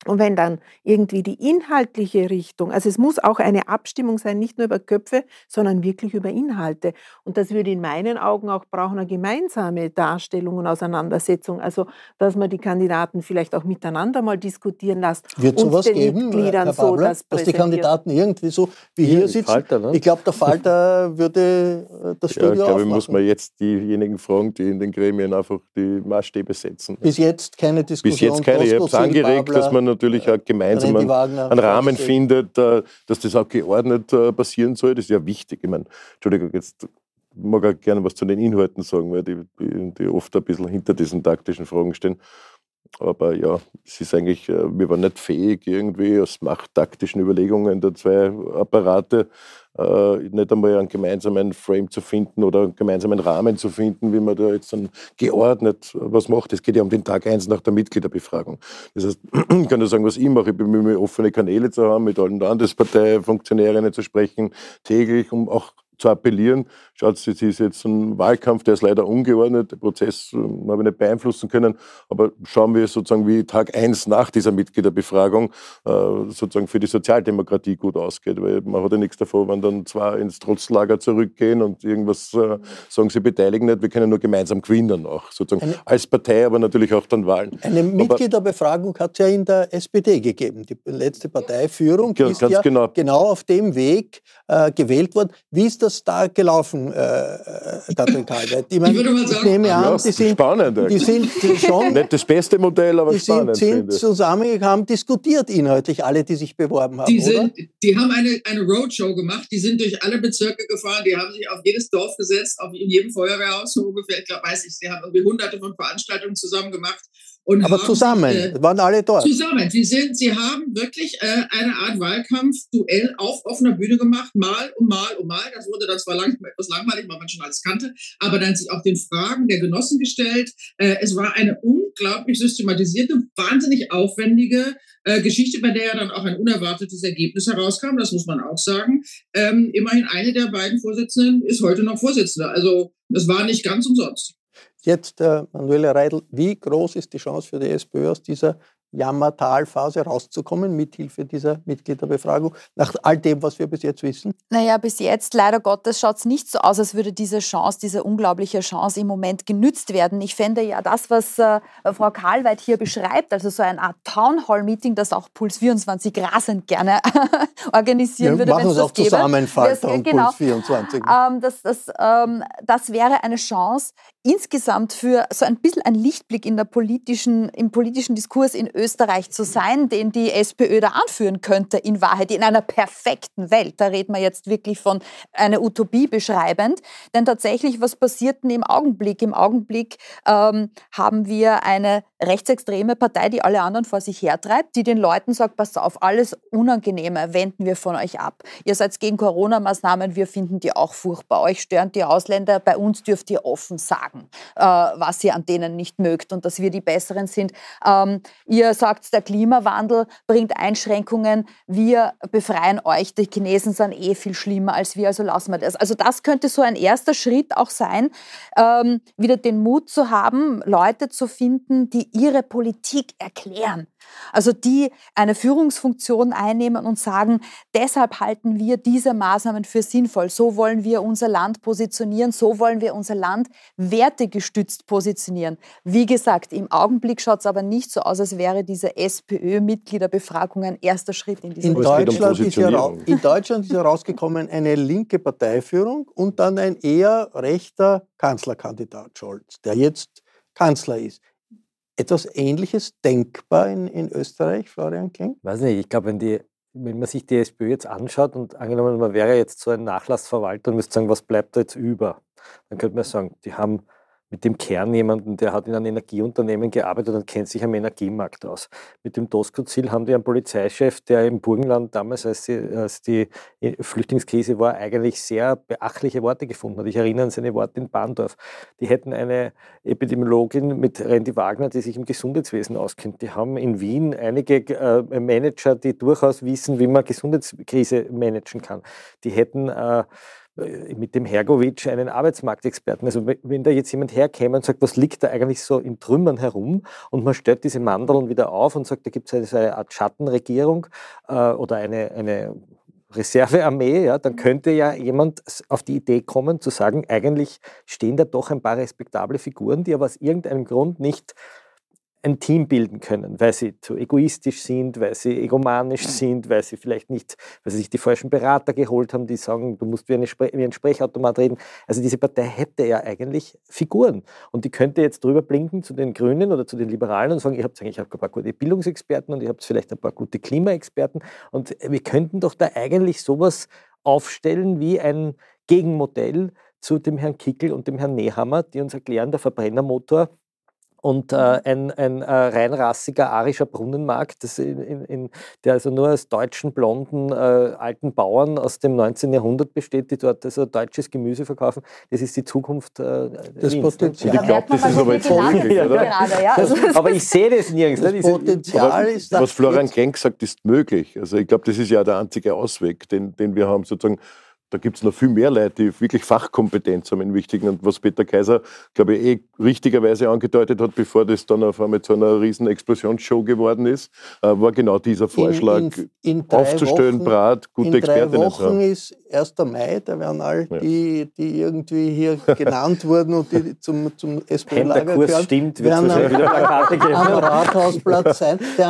Und wenn dann irgendwie die inhaltliche Richtung, also es muss auch eine Abstimmung sein, nicht nur über Köpfe, sondern wirklich über Inhalte. Und das würde in meinen Augen auch brauchen eine gemeinsame Darstellung und Auseinandersetzung. Also, dass man die Kandidaten vielleicht auch miteinander mal diskutieren lässt. Wird sowas geben, Mitgliedern Herr Babler, so das dass die Kandidaten irgendwie so wie Hier hier sitzen? Falter, ne? Ich glaube, der Falter würde äh, das Ja, Studio ich glaube, aufmachen. muss man jetzt diejenigen fragen, die in den Gremien einfach die Maßstäbe setzen. Bis jetzt keine Diskussion. Bis jetzt keine. Ich habe es angeregt, Babler, dass man natürlich auch gemeinsam einen, einen Rahmen findet, äh, dass das auch geordnet äh, passieren soll. Das ist ja wichtig. Ich meine, Entschuldigung, jetzt mag ich gerne was zu den Inhalten sagen, weil die, die, die oft ein bisschen hinter diesen taktischen Fragen stehen. Aber ja, es ist eigentlich, äh, wir waren nicht fähig, irgendwie aus machttaktischen Überlegungen der zwei Apparate äh, nicht einmal einen gemeinsamen Frame zu finden oder einen gemeinsamen Rahmen zu finden, wie man da jetzt dann geordnet was macht. Es geht ja um den Tag eins nach der Mitgliederbefragung. Das heißt, ich kann nur sagen, was ich mache. Ich bemühe mich, offene Kanäle zu haben, mit allen Landesparteifunktionärinnen zu sprechen, täglich, um auch zu appellieren. Schaut, es ist jetzt ein Wahlkampf, der ist leider ungeordnet. Den Prozess äh, habe ich nicht beeinflussen können. Aber schauen wir sozusagen, wie Tag eins nach dieser Mitgliederbefragung äh, sozusagen für die Sozialdemokratie gut ausgeht. Weil man hat ja nichts davon, wenn dann zwar ins Trotzlager zurückgehen und irgendwas äh, sagen, sie beteiligen nicht. Wir können nur gemeinsam gewinnen auch, sozusagen. Eine- Als Partei, aber natürlich auch dann Wahlen. Eine Mitgliederbefragung hat es ja in der SPD gegeben. Die letzte Parteiführung Ja, ist ja genau. genau auf dem Weg äh, gewählt worden. Wie ist das da gelaufen, äh, äh, Katrin Kalweit? Ich, mein, Ich würde mal ich sagen- nehme an, Ja, die sind, spannend die sind schon Nicht das beste Modell, aber die sind, spannend. sind finde ich. zusammen, haben diskutiert inhaltlich, alle, die sich beworben haben, Die, oder? sind, die haben eine, eine Roadshow gemacht, die sind durch alle Bezirke gefahren, die haben sich auf jedes Dorf gesetzt, auf in jedem Feuerwehrhaus so ungefähr, ich glaube, weiß ich, sie haben irgendwie hunderte von Veranstaltungen zusammen gemacht. Und Aber haben, zusammen, äh, waren alle dort. Zusammen. Sie, sind, sie haben wirklich äh, eine Art Wahlkampf-Duell auf offener Bühne gemacht, mal und mal und mal. Das wurde dann zwar lang, etwas langweilig, weil man schon alles kannte, aber dann sich auch den Fragen der Genossen gestellt. Äh, es war eine unglaublich systematisierte, wahnsinnig aufwendige äh, Geschichte, bei der ja dann auch ein unerwartetes Ergebnis herauskam. Das muss man auch sagen. Ähm, immerhin eine der beiden Vorsitzenden ist heute noch Vorsitzende. Also das war nicht ganz umsonst. Jetzt, äh, Manuela Reidel, wie groß ist die Chance für die SPÖ aus dieser Jammertalphase rauszukommen, mithilfe dieser Mitgliederbefragung, nach all dem, was wir bis jetzt wissen? Naja, bis jetzt, leider Gottes, schaut es nicht so aus, als würde diese Chance, diese unglaubliche Chance im Moment genützt werden. Ich fände ja das, was äh, Frau Karlweit hier beschreibt, also so eine Art Town Hall Meeting, das auch Puls 24 rasend gerne organisieren Wir würde, machen uns es auch gäbe. zusammen, Falter Das- und genau. Puls 24. Ähm, das, das, ähm, das wäre eine Chance, insgesamt für so ein bisschen ein Lichtblick in der politischen, im politischen Diskurs in Österreich zu sein, den die SPÖ da anführen könnte, in Wahrheit, in einer perfekten Welt. Da reden wir jetzt wirklich von einer Utopie beschreibend. Denn tatsächlich, was passiert denn im Augenblick? Im Augenblick ähm, haben wir eine rechtsextreme Partei, die alle anderen vor sich hertreibt, die den Leuten sagt, passt auf, alles Unangenehme wenden wir von euch ab. Ihr seid gegen Corona-Maßnahmen, wir finden die auch furchtbar. Euch stören die Ausländer, bei uns dürft ihr offen sagen, äh, was ihr an denen nicht mögt und dass wir die Besseren sind. Ähm, ihr sagt, der Klimawandel bringt Einschränkungen, wir befreien euch, die Chinesen sind eh viel schlimmer als wir, also lassen wir das. Also das könnte so ein erster Schritt auch sein, ähm, wieder den Mut zu haben, Leute zu finden, die ihre Politik erklären. Also die eine Führungsfunktion einnehmen und sagen, deshalb halten wir diese Maßnahmen für sinnvoll. So wollen wir unser Land positionieren, so wollen wir unser Land wertegestützt positionieren. Wie gesagt, im Augenblick schaut es aber nicht so aus, als wäre diese SPÖ-Mitgliederbefragung ein erster Schritt in diese in Richtung. Deutschland, ist ja, in Deutschland ist herausgekommen eine linke Parteiführung und dann ein eher rechter Kanzlerkandidat Scholz, der jetzt Kanzler ist etwas Ähnliches denkbar in, in Österreich, Florian Kling? Weiß nicht, ich glaube, wenn, wenn man sich die SPÖ jetzt anschaut und angenommen, man wäre jetzt so ein Nachlassverwalter und müsste sagen, was bleibt da jetzt über, dann könnte man sagen, die haben mit dem Kern jemanden, der hat in einem Energieunternehmen gearbeitet und kennt sich am Energiemarkt aus. Mit dem Doskozil haben die einen Polizeichef, der im Burgenland damals, als die, als die Flüchtlingskrise war, eigentlich sehr beachtliche Worte gefunden hat. Ich erinnere an seine Worte in Bahndorf. Die hätten eine Epidemiologin mit Randy Wagner, die sich im Gesundheitswesen auskennt. Die haben in Wien einige äh, Manager, die durchaus wissen, wie man Gesundheitskrise managen kann. Die hätten äh, äh, mit dem Hergovic einen Arbeitsmarktexperten. Also wenn da jetzt jemand herkäme und sagt, was liegt da eigentlich so in Trümmern herum und man stellt diese Mandeln wieder auf und sagt, da gibt es eine Art Schattenregierung äh, oder eine, eine Reservearmee, ja, dann könnte ja jemand auf die Idee kommen zu sagen, eigentlich stehen da doch ein paar respektable Figuren, die aber aus irgendeinem Grund nicht ein Team bilden können, weil sie zu egoistisch sind, weil sie egomanisch sind, weil sie vielleicht nicht, weil sie sich die falschen Berater geholt haben, die sagen, du musst wie, eine wie ein Sprechautomat reden. Also diese Partei hätte ja eigentlich Figuren. Und die könnte jetzt drüber blinken zu den Grünen oder zu den Liberalen und sagen, ihr habt eigentlich ein paar gute Bildungsexperten und ihr habt vielleicht ein paar gute Klimaexperten. Und wir könnten doch da eigentlich sowas aufstellen wie ein Gegenmodell zu dem Herrn Kickel und dem Herrn Nehammer, die uns erklären, der Verbrennermotor und äh, mhm. ein, ein äh, reinrassiger arischer Brunnenmarkt, das in, in, in, der also nur aus deutschen, blonden, äh, alten Bauern aus dem 19. Jahrhundert besteht, die dort also deutsches Gemüse verkaufen. Das ist die Zukunft äh, das Potenzial. Ich glaube, das ist aber jetzt möglich, oder? Gerade, ja. das, aber ich sehe das nirgends. Das Potenzial ist Was Florian Klenk sagt, ist möglich. Also ich glaube, das ist ja der einzige Ausweg, den, den wir haben, sozusagen da gibt es noch viel mehr Leute, die wirklich Fachkompetenz haben in wichtigen. Und was Peter Kaiser, glaube ich, eh richtigerweise angedeutet hat, bevor das dann auf einmal zu einer riesen Explosionsshow geworden ist, äh, war genau dieser Vorschlag, in, in, in aufzustellen, Wochen, Brat, gute Expertinnen. In drei Wochen ist 1. Mai, da werden all die, die irgendwie hier genannt wurden und die zum, zum SPÖ-Lager gehören, stimmt, werden am, am Rathausplatz sein. Der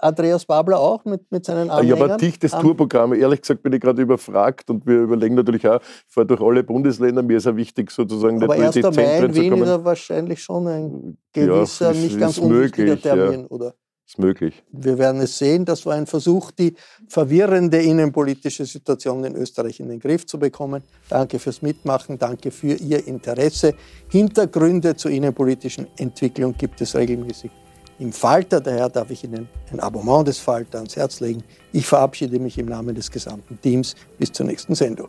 Andreas Babler auch mit, mit seinen Anhängern. Ja, aber dichtes Tourprogramm. Ehrlich gesagt bin ich gerade überfragt und wir über überlegen natürlich auch, ich fahre durch alle Bundesländer, mir ist ja wichtig sozusagen Aber 1. Mai in Wien ist ja wahrscheinlich schon ein gewisser, ja, nicht ganz unwichtiger Termin, ja. oder? Ist möglich. Wir werden es sehen. Das war ein Versuch, die verwirrende innenpolitische Situation in Österreich in den Griff zu bekommen. Danke fürs Mitmachen, danke für Ihr Interesse. Hintergründe zur innenpolitischen Entwicklung gibt es regelmäßig im Falter. Daher darf ich Ihnen ein Abonnement des Falter ans Herz legen. Ich verabschiede mich im Namen des gesamten Teams. Bis zur nächsten Sendung.